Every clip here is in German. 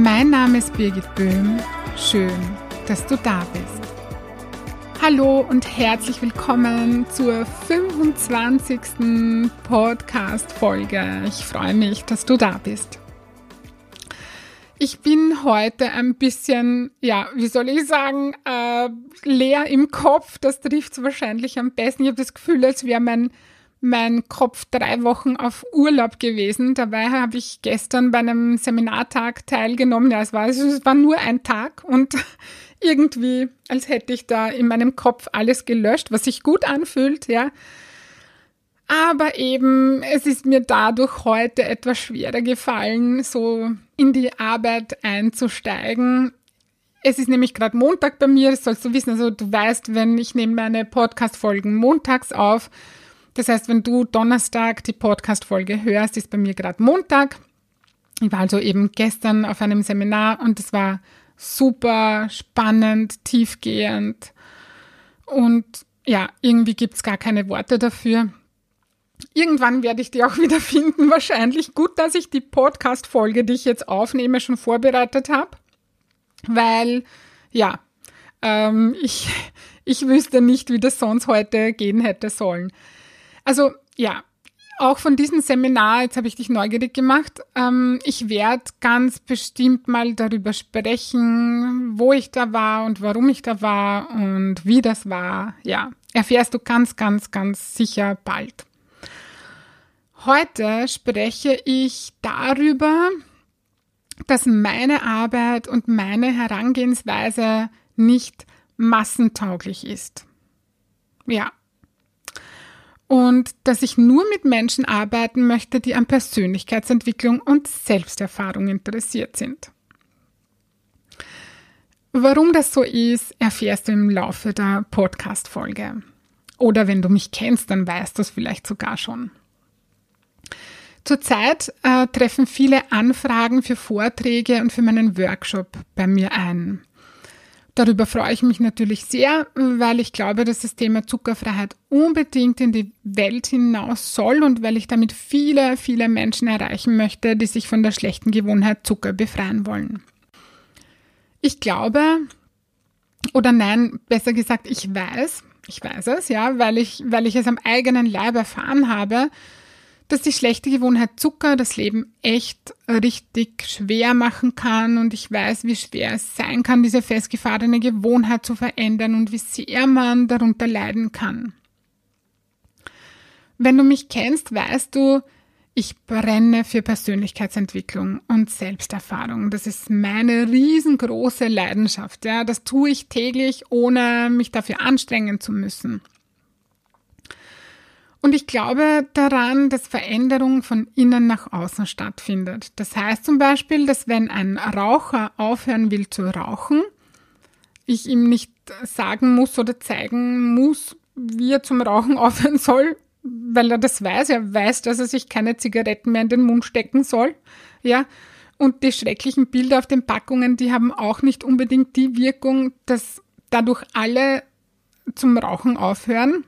Mein Name ist Birgit Böhm. Schön, dass du da bist. Hallo und herzlich willkommen zur 25. Podcast-Folge. Ich freue mich, dass du da bist. Ich bin heute ein bisschen, ja, wie soll ich sagen, äh, leer im Kopf. Das trifft es wahrscheinlich am besten. Ich habe das Gefühl, als wäre mein mein Kopf drei Wochen auf Urlaub gewesen. Dabei habe ich gestern bei einem Seminartag teilgenommen. Ja, es war, es war nur ein Tag und irgendwie, als hätte ich da in meinem Kopf alles gelöscht, was sich gut anfühlt, ja. Aber eben, es ist mir dadurch heute etwas schwerer gefallen, so in die Arbeit einzusteigen. Es ist nämlich gerade Montag bei mir, das sollst du wissen. Also du weißt, wenn ich nehme meine Podcast-Folgen montags auf, das heißt, wenn du Donnerstag die Podcast-Folge hörst, ist bei mir gerade Montag. Ich war also eben gestern auf einem Seminar und es war super spannend, tiefgehend und ja, irgendwie gibt es gar keine Worte dafür. Irgendwann werde ich die auch wieder finden, wahrscheinlich. Gut, dass ich die Podcast-Folge, die ich jetzt aufnehme, schon vorbereitet habe, weil ja, ähm, ich, ich wüsste nicht, wie das sonst heute gehen hätte sollen. Also ja, auch von diesem Seminar, jetzt habe ich dich neugierig gemacht, ähm, ich werde ganz bestimmt mal darüber sprechen, wo ich da war und warum ich da war und wie das war. Ja, erfährst du ganz, ganz, ganz sicher bald. Heute spreche ich darüber, dass meine Arbeit und meine Herangehensweise nicht massentauglich ist. Ja, und dass ich nur mit Menschen arbeiten möchte, die an Persönlichkeitsentwicklung und Selbsterfahrung interessiert sind. Warum das so ist, erfährst du im Laufe der Podcast-Folge. Oder wenn du mich kennst, dann weißt du es vielleicht sogar schon. Zurzeit äh, treffen viele Anfragen für Vorträge und für meinen Workshop bei mir ein. Darüber freue ich mich natürlich sehr, weil ich glaube, dass das Thema Zuckerfreiheit unbedingt in die Welt hinaus soll und weil ich damit viele, viele Menschen erreichen möchte, die sich von der schlechten Gewohnheit Zucker befreien wollen. Ich glaube, oder nein, besser gesagt, ich weiß, ich weiß es, ja, weil ich, weil ich es am eigenen Leib erfahren habe, dass die schlechte Gewohnheit Zucker das Leben echt richtig schwer machen kann und ich weiß, wie schwer es sein kann, diese festgefahrene Gewohnheit zu verändern und wie sehr man darunter leiden kann. Wenn du mich kennst, weißt du, ich brenne für Persönlichkeitsentwicklung und Selbsterfahrung. Das ist meine riesengroße Leidenschaft. Ja, das tue ich täglich, ohne mich dafür anstrengen zu müssen. Und ich glaube daran, dass Veränderung von innen nach außen stattfindet. Das heißt zum Beispiel, dass wenn ein Raucher aufhören will zu rauchen, ich ihm nicht sagen muss oder zeigen muss, wie er zum Rauchen aufhören soll, weil er das weiß. Er weiß, dass er sich keine Zigaretten mehr in den Mund stecken soll. Ja. Und die schrecklichen Bilder auf den Packungen, die haben auch nicht unbedingt die Wirkung, dass dadurch alle zum Rauchen aufhören.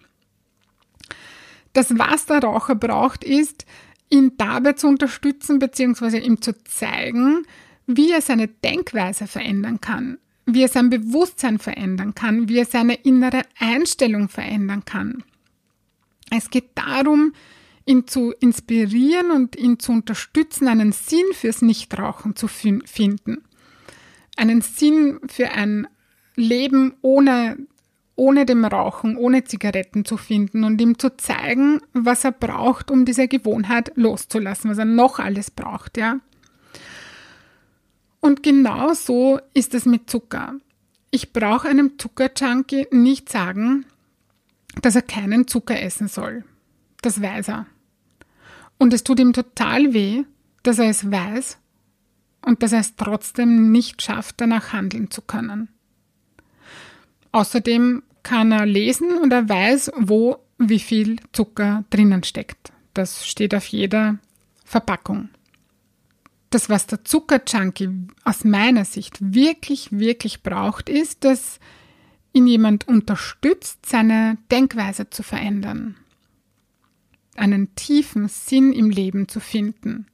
Das, was der Raucher braucht, ist, ihn dabei zu unterstützen bzw. ihm zu zeigen, wie er seine Denkweise verändern kann, wie er sein Bewusstsein verändern kann, wie er seine innere Einstellung verändern kann. Es geht darum, ihn zu inspirieren und ihn zu unterstützen, einen Sinn fürs Nichtrauchen zu finden. Einen Sinn für ein Leben ohne ohne dem Rauchen, ohne Zigaretten zu finden und ihm zu zeigen, was er braucht, um diese Gewohnheit loszulassen, was er noch alles braucht, ja. Und genau so ist es mit Zucker. Ich brauche einem Zuckerjunkie nicht sagen, dass er keinen Zucker essen soll. Das weiß er. Und es tut ihm total weh, dass er es weiß und dass er es trotzdem nicht schafft, danach handeln zu können. Außerdem kann er lesen und er weiß, wo wie viel Zucker drinnen steckt. Das steht auf jeder Verpackung. Das, was der Zuckerjunkie aus meiner Sicht wirklich, wirklich braucht, ist, dass ihn jemand unterstützt, seine Denkweise zu verändern, einen tiefen Sinn im Leben zu finden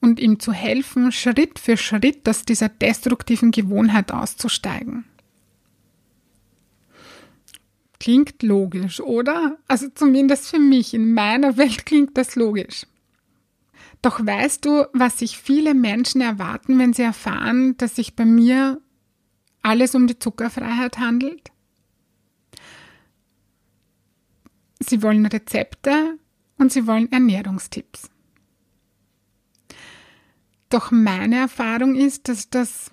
und ihm zu helfen, Schritt für Schritt aus dieser destruktiven Gewohnheit auszusteigen. Klingt logisch, oder? Also zumindest für mich, in meiner Welt klingt das logisch. Doch weißt du, was sich viele Menschen erwarten, wenn sie erfahren, dass sich bei mir alles um die Zuckerfreiheit handelt? Sie wollen Rezepte und sie wollen Ernährungstipps. Doch meine Erfahrung ist, dass das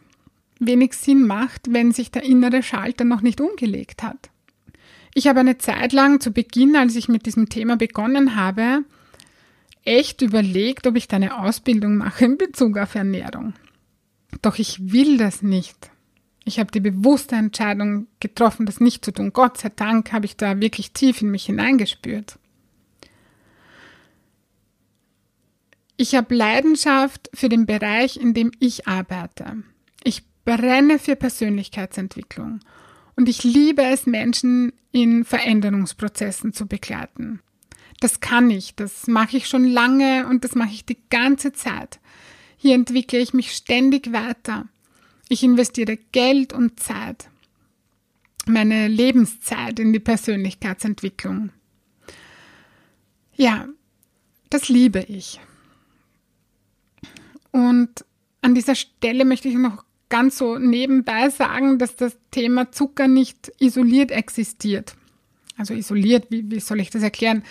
wenig Sinn macht, wenn sich der innere Schalter noch nicht umgelegt hat. Ich habe eine Zeit lang zu Beginn, als ich mit diesem Thema begonnen habe, echt überlegt, ob ich da eine Ausbildung mache in Bezug auf Ernährung. Doch ich will das nicht. Ich habe die bewusste Entscheidung getroffen, das nicht zu tun. Gott sei Dank habe ich da wirklich tief in mich hineingespürt. Ich habe Leidenschaft für den Bereich, in dem ich arbeite. Ich brenne für Persönlichkeitsentwicklung und ich liebe es, Menschen in Veränderungsprozessen zu begleiten. Das kann ich, das mache ich schon lange und das mache ich die ganze Zeit. Hier entwickle ich mich ständig weiter. Ich investiere Geld und Zeit, meine Lebenszeit in die Persönlichkeitsentwicklung. Ja, das liebe ich. Und an dieser Stelle möchte ich noch ganz so nebenbei sagen, dass das Thema Zucker nicht isoliert existiert. Also isoliert, wie, wie soll ich das erklären?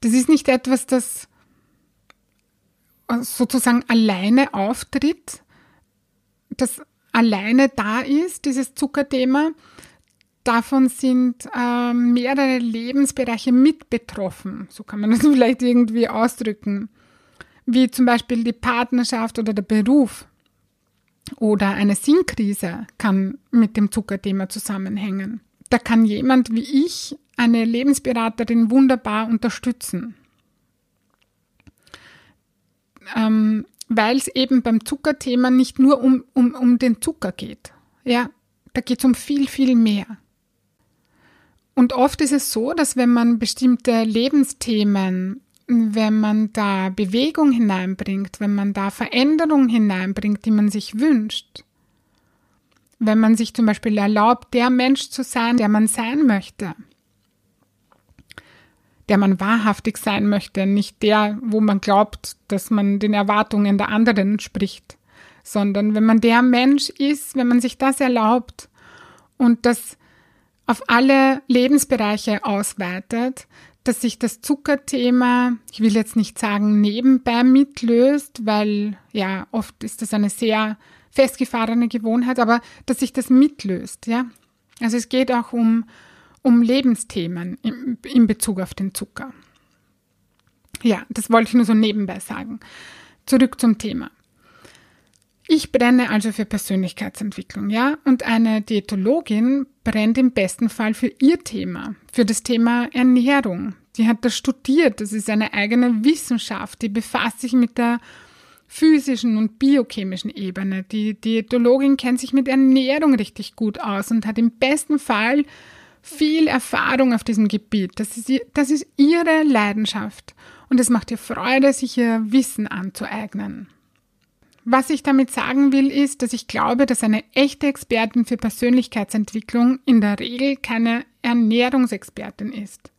Das ist nicht etwas, das sozusagen alleine auftritt, das alleine da ist, dieses Zuckerthema. Davon sind äh, mehrere Lebensbereiche mit betroffen. So kann man das vielleicht irgendwie ausdrücken. Wie zum Beispiel die Partnerschaft oder der Beruf. Oder eine Sinnkrise kann mit dem Zuckerthema zusammenhängen. Da kann jemand wie ich, eine Lebensberaterin, wunderbar unterstützen. Ähm, weil es eben beim Zuckerthema nicht nur um, um, um den Zucker geht. Ja, da geht es um viel, viel mehr. Und oft ist es so, dass wenn man bestimmte Lebensthemen wenn man da Bewegung hineinbringt, wenn man da Veränderung hineinbringt, die man sich wünscht, wenn man sich zum Beispiel erlaubt, der Mensch zu sein, der man sein möchte, der man wahrhaftig sein möchte, nicht der, wo man glaubt, dass man den Erwartungen der anderen entspricht, sondern wenn man der Mensch ist, wenn man sich das erlaubt und das auf alle Lebensbereiche ausweitet, dass sich das Zuckerthema, ich will jetzt nicht sagen nebenbei mitlöst, weil ja, oft ist das eine sehr festgefahrene Gewohnheit, aber dass sich das mitlöst, ja. Also es geht auch um, um Lebensthemen in, in Bezug auf den Zucker. Ja, das wollte ich nur so nebenbei sagen. Zurück zum Thema. Ich brenne also für Persönlichkeitsentwicklung, ja, und eine Diätologin brennt im besten Fall für ihr Thema, für das Thema Ernährung. Die hat das studiert, das ist eine eigene Wissenschaft, die befasst sich mit der physischen und biochemischen Ebene. Die Diätologin kennt sich mit Ernährung richtig gut aus und hat im besten Fall viel Erfahrung auf diesem Gebiet. Das ist, das ist ihre Leidenschaft und es macht ihr Freude, sich ihr Wissen anzueignen. Was ich damit sagen will, ist, dass ich glaube, dass eine echte Expertin für Persönlichkeitsentwicklung in der Regel keine Ernährungsexpertin ist.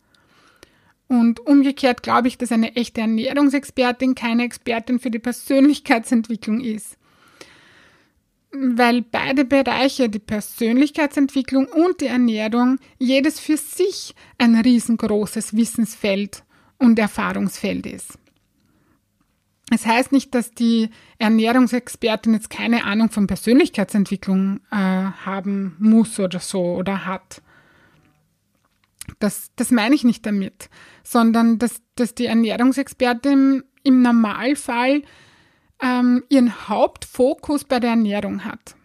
Und umgekehrt glaube ich, dass eine echte Ernährungsexpertin keine Expertin für die Persönlichkeitsentwicklung ist. Weil beide Bereiche, die Persönlichkeitsentwicklung und die Ernährung, jedes für sich ein riesengroßes Wissensfeld und Erfahrungsfeld ist. Es heißt nicht, dass die Ernährungsexpertin jetzt keine Ahnung von Persönlichkeitsentwicklung äh, haben muss oder so oder hat. Das, das meine ich nicht damit, sondern dass, dass die Ernährungsexpertin im Normalfall ähm, ihren Hauptfokus bei der Ernährung hat.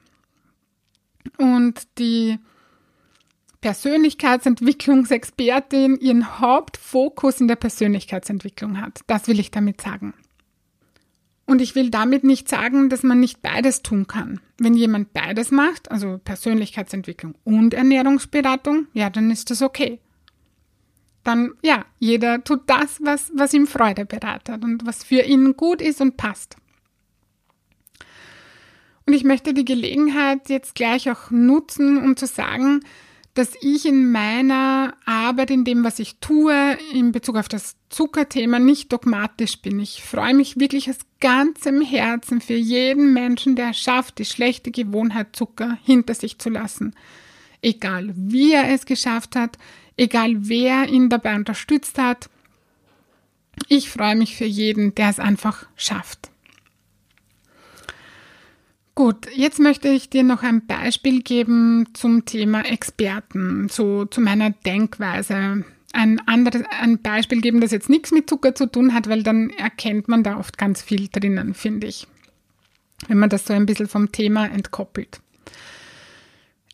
Und die Persönlichkeitsentwicklungsexpertin ihren Hauptfokus in der Persönlichkeitsentwicklung hat. Das will ich damit sagen. Und ich will damit nicht sagen, dass man nicht beides tun kann. Wenn jemand beides macht, also Persönlichkeitsentwicklung und Ernährungsberatung, ja, dann ist das okay. Dann, ja, jeder tut das, was, was ihm Freude bereitet und was für ihn gut ist und passt. Und ich möchte die Gelegenheit jetzt gleich auch nutzen, um zu sagen, dass ich in meiner Arbeit, in dem, was ich tue, in Bezug auf das Zuckerthema nicht dogmatisch bin. Ich freue mich wirklich aus ganzem Herzen für jeden Menschen, der es schafft, die schlechte Gewohnheit Zucker hinter sich zu lassen. Egal wie er es geschafft hat, egal wer ihn dabei unterstützt hat. Ich freue mich für jeden, der es einfach schafft. Gut, jetzt möchte ich dir noch ein Beispiel geben zum Thema Experten, so zu meiner Denkweise. Ein anderes, ein Beispiel geben, das jetzt nichts mit Zucker zu tun hat, weil dann erkennt man da oft ganz viel drinnen, finde ich. Wenn man das so ein bisschen vom Thema entkoppelt.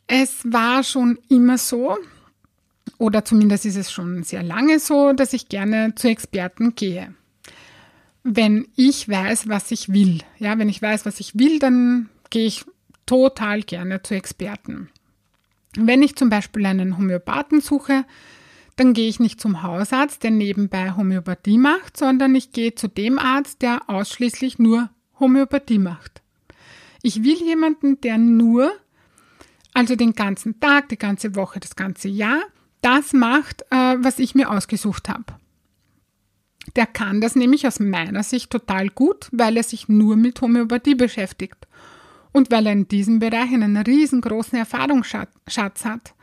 Es war schon immer so, oder zumindest ist es schon sehr lange so, dass ich gerne zu Experten gehe wenn ich weiß, was ich will. Ja, wenn ich weiß, was ich will, dann gehe ich total gerne zu Experten. Wenn ich zum Beispiel einen Homöopathen suche, dann gehe ich nicht zum Hausarzt, der nebenbei Homöopathie macht, sondern ich gehe zu dem Arzt, der ausschließlich nur Homöopathie macht. Ich will jemanden, der nur, also den ganzen Tag, die ganze Woche, das ganze Jahr, das macht, äh, was ich mir ausgesucht habe. Der kann das nämlich aus meiner Sicht total gut, weil er sich nur mit Homöopathie beschäftigt und weil er in diesem Bereich einen riesengroßen Erfahrungsschatz hat.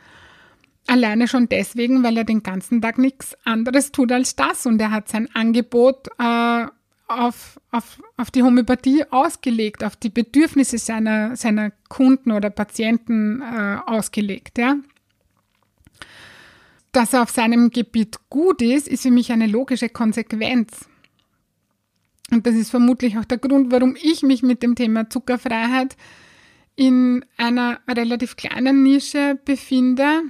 Alleine schon deswegen, weil er den ganzen Tag nichts anderes tut als das und er hat sein Angebot äh, auf, auf, auf die Homöopathie ausgelegt, auf die Bedürfnisse seiner, seiner Kunden oder Patienten äh, ausgelegt. Ja? Dass er auf seinem Gebiet gut ist, ist für mich eine logische Konsequenz. Und das ist vermutlich auch der Grund, warum ich mich mit dem Thema Zuckerfreiheit in einer relativ kleinen Nische befinde.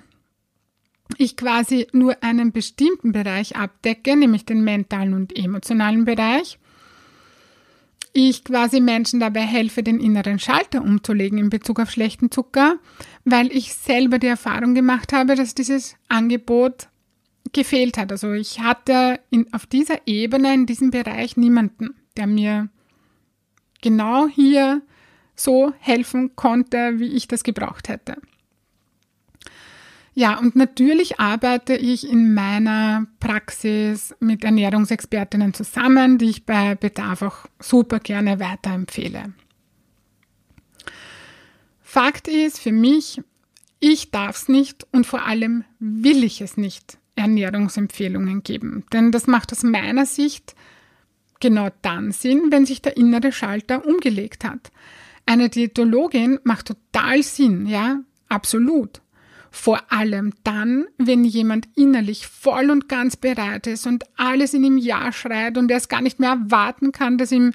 Ich quasi nur einen bestimmten Bereich abdecke, nämlich den mentalen und emotionalen Bereich ich quasi Menschen dabei helfe, den inneren Schalter umzulegen in Bezug auf schlechten Zucker, weil ich selber die Erfahrung gemacht habe, dass dieses Angebot gefehlt hat. Also ich hatte in, auf dieser Ebene, in diesem Bereich niemanden, der mir genau hier so helfen konnte, wie ich das gebraucht hätte. Ja, und natürlich arbeite ich in meiner Praxis mit Ernährungsexpertinnen zusammen, die ich bei Bedarf auch super gerne weiterempfehle. Fakt ist für mich, ich darf es nicht und vor allem will ich es nicht Ernährungsempfehlungen geben. Denn das macht aus meiner Sicht genau dann Sinn, wenn sich der innere Schalter umgelegt hat. Eine Diätologin macht total Sinn, ja, absolut. Vor allem dann, wenn jemand innerlich voll und ganz bereit ist und alles in ihm Ja schreit und er es gar nicht mehr erwarten kann, dass ihm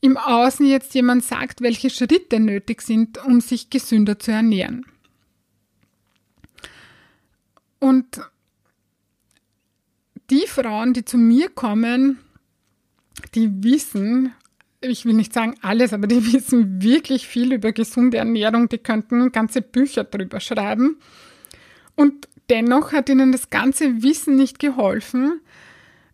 im Außen jetzt jemand sagt, welche Schritte nötig sind, um sich gesünder zu ernähren. Und die Frauen, die zu mir kommen, die wissen, ich will nicht sagen alles, aber die wissen wirklich viel über gesunde Ernährung. Die könnten ganze Bücher drüber schreiben. Und dennoch hat ihnen das ganze Wissen nicht geholfen,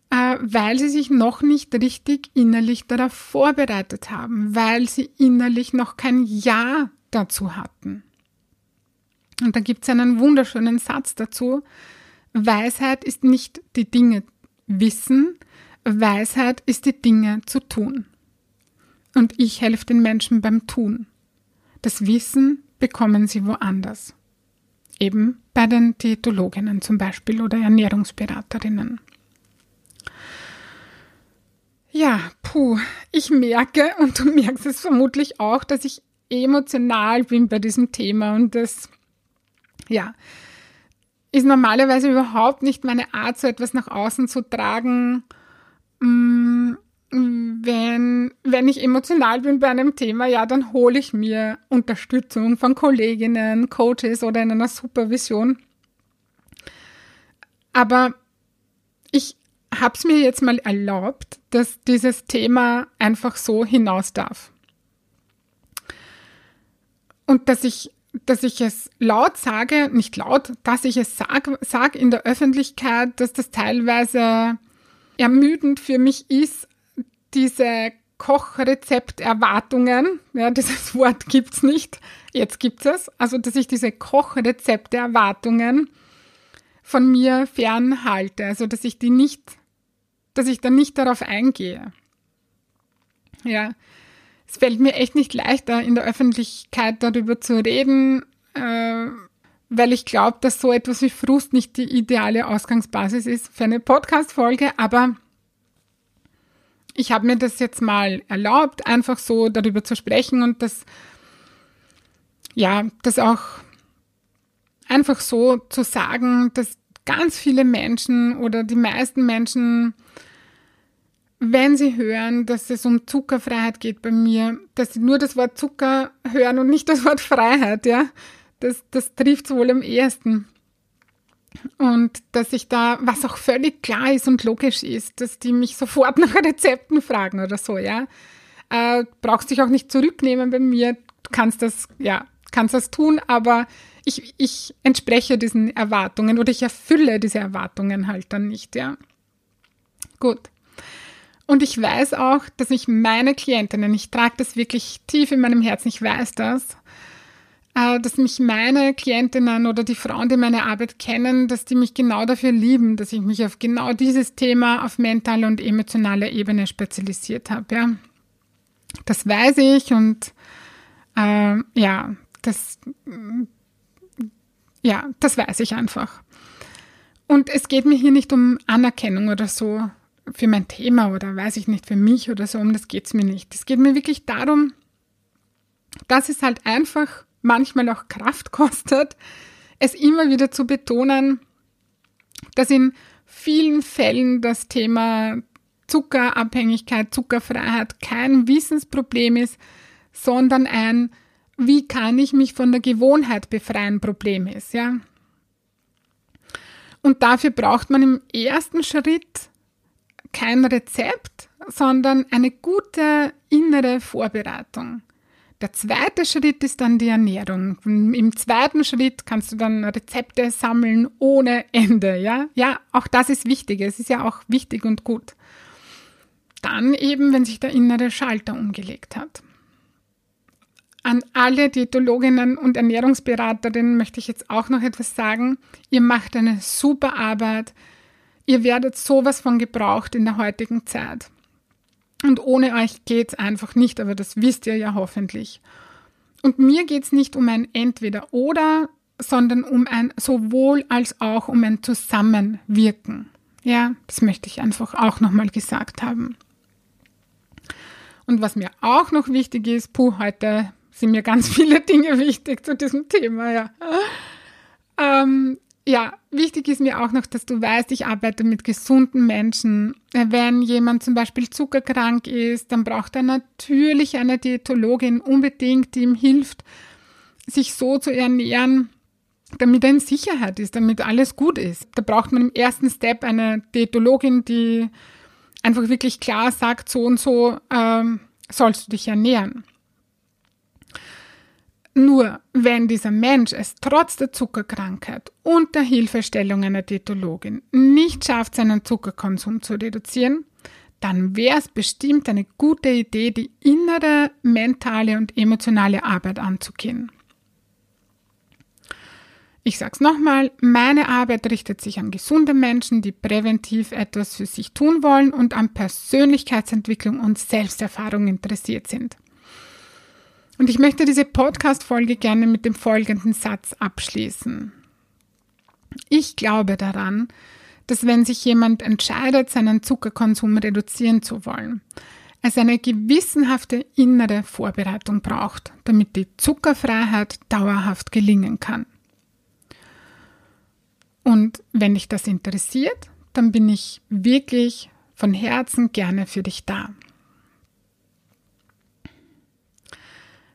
äh, weil sie sich noch nicht richtig innerlich darauf vorbereitet haben, weil sie innerlich noch kein Ja dazu hatten. Und da gibt es einen wunderschönen Satz dazu. Weisheit ist nicht die Dinge wissen, Weisheit ist die Dinge zu tun und ich helfe den Menschen beim Tun. Das Wissen bekommen sie woanders. Eben bei den Diätologinnen zum Beispiel oder Ernährungsberaterinnen. Ja, puh, ich merke und du merkst es vermutlich auch, dass ich emotional bin bei diesem Thema und das, ja, ist normalerweise überhaupt nicht meine Art, so etwas nach außen zu tragen. Wenn, wenn ich emotional bin bei einem Thema, ja, dann hole ich mir Unterstützung von Kolleginnen, Coaches oder in einer Supervision. Aber ich habe es mir jetzt mal erlaubt, dass dieses Thema einfach so hinaus darf. Und dass ich, dass ich es laut sage, nicht laut, dass ich es sage sag in der Öffentlichkeit, dass das teilweise ermüdend für mich ist, diese Kochrezepterwartungen, ja, dieses Wort gibt's nicht, jetzt gibt's es, also dass ich diese Kochrezepterwartungen von mir fernhalte, also dass ich die nicht, dass ich dann nicht darauf eingehe. Ja, es fällt mir echt nicht leichter, in der Öffentlichkeit darüber zu reden, äh, weil ich glaube, dass so etwas wie Frust nicht die ideale Ausgangsbasis ist für eine Podcast-Folge, aber ich habe mir das jetzt mal erlaubt, einfach so darüber zu sprechen und das, ja, das auch einfach so zu sagen, dass ganz viele Menschen oder die meisten Menschen, wenn sie hören, dass es um Zuckerfreiheit geht bei mir, dass sie nur das Wort Zucker hören und nicht das Wort Freiheit, ja. Das, das trifft wohl am ehesten. Und dass ich da, was auch völlig klar ist und logisch ist, dass die mich sofort nach Rezepten fragen oder so, ja. Äh, brauchst dich auch nicht zurücknehmen bei mir. Du kannst das, ja, kannst das tun, aber ich, ich entspreche diesen Erwartungen oder ich erfülle diese Erwartungen halt dann nicht, ja. Gut. Und ich weiß auch, dass ich meine Klientinnen, ich trage das wirklich tief in meinem Herzen, ich weiß das, dass mich meine Klientinnen oder die Frauen, die meine Arbeit kennen, dass die mich genau dafür lieben, dass ich mich auf genau dieses Thema auf mentaler und emotionaler Ebene spezialisiert habe. Ja. Das weiß ich und äh, ja, das, ja, das weiß ich einfach. Und es geht mir hier nicht um Anerkennung oder so für mein Thema oder weiß ich nicht, für mich oder so, um das geht es mir nicht. Es geht mir wirklich darum, dass es halt einfach manchmal auch Kraft kostet, es immer wieder zu betonen, dass in vielen Fällen das Thema Zuckerabhängigkeit, Zuckerfreiheit kein Wissensproblem ist, sondern ein, wie kann ich mich von der Gewohnheit befreien, Problem ist, ja. Und dafür braucht man im ersten Schritt kein Rezept, sondern eine gute innere Vorbereitung. Der zweite Schritt ist dann die Ernährung. Im zweiten Schritt kannst du dann Rezepte sammeln ohne Ende, ja? Ja, auch das ist wichtig. Es ist ja auch wichtig und gut. Dann eben, wenn sich der innere Schalter umgelegt hat. An alle Diätologinnen und Ernährungsberaterinnen möchte ich jetzt auch noch etwas sagen. Ihr macht eine super Arbeit. Ihr werdet sowas von gebraucht in der heutigen Zeit. Und ohne euch geht's einfach nicht, aber das wisst ihr ja hoffentlich. Und mir geht's nicht um ein Entweder-Oder, sondern um ein sowohl als auch um ein Zusammenwirken. Ja, das möchte ich einfach auch nochmal gesagt haben. Und was mir auch noch wichtig ist, puh, heute sind mir ganz viele Dinge wichtig zu diesem Thema, ja. Ähm, ja, wichtig ist mir auch noch, dass du weißt, ich arbeite mit gesunden Menschen. Wenn jemand zum Beispiel zuckerkrank ist, dann braucht er natürlich eine Diätologin unbedingt, die ihm hilft, sich so zu ernähren, damit er in Sicherheit ist, damit alles gut ist. Da braucht man im ersten Step eine Diätologin, die einfach wirklich klar sagt, so und so ähm, sollst du dich ernähren. Nur wenn dieser Mensch es trotz der Zuckerkrankheit und der Hilfestellung einer Diätologin nicht schafft, seinen Zuckerkonsum zu reduzieren, dann wäre es bestimmt eine gute Idee, die innere, mentale und emotionale Arbeit anzugehen. Ich sage es nochmal, meine Arbeit richtet sich an gesunde Menschen, die präventiv etwas für sich tun wollen und an Persönlichkeitsentwicklung und Selbsterfahrung interessiert sind. Und ich möchte diese Podcast-Folge gerne mit dem folgenden Satz abschließen. Ich glaube daran, dass wenn sich jemand entscheidet, seinen Zuckerkonsum reduzieren zu wollen, es eine gewissenhafte innere Vorbereitung braucht, damit die Zuckerfreiheit dauerhaft gelingen kann. Und wenn dich das interessiert, dann bin ich wirklich von Herzen gerne für dich da.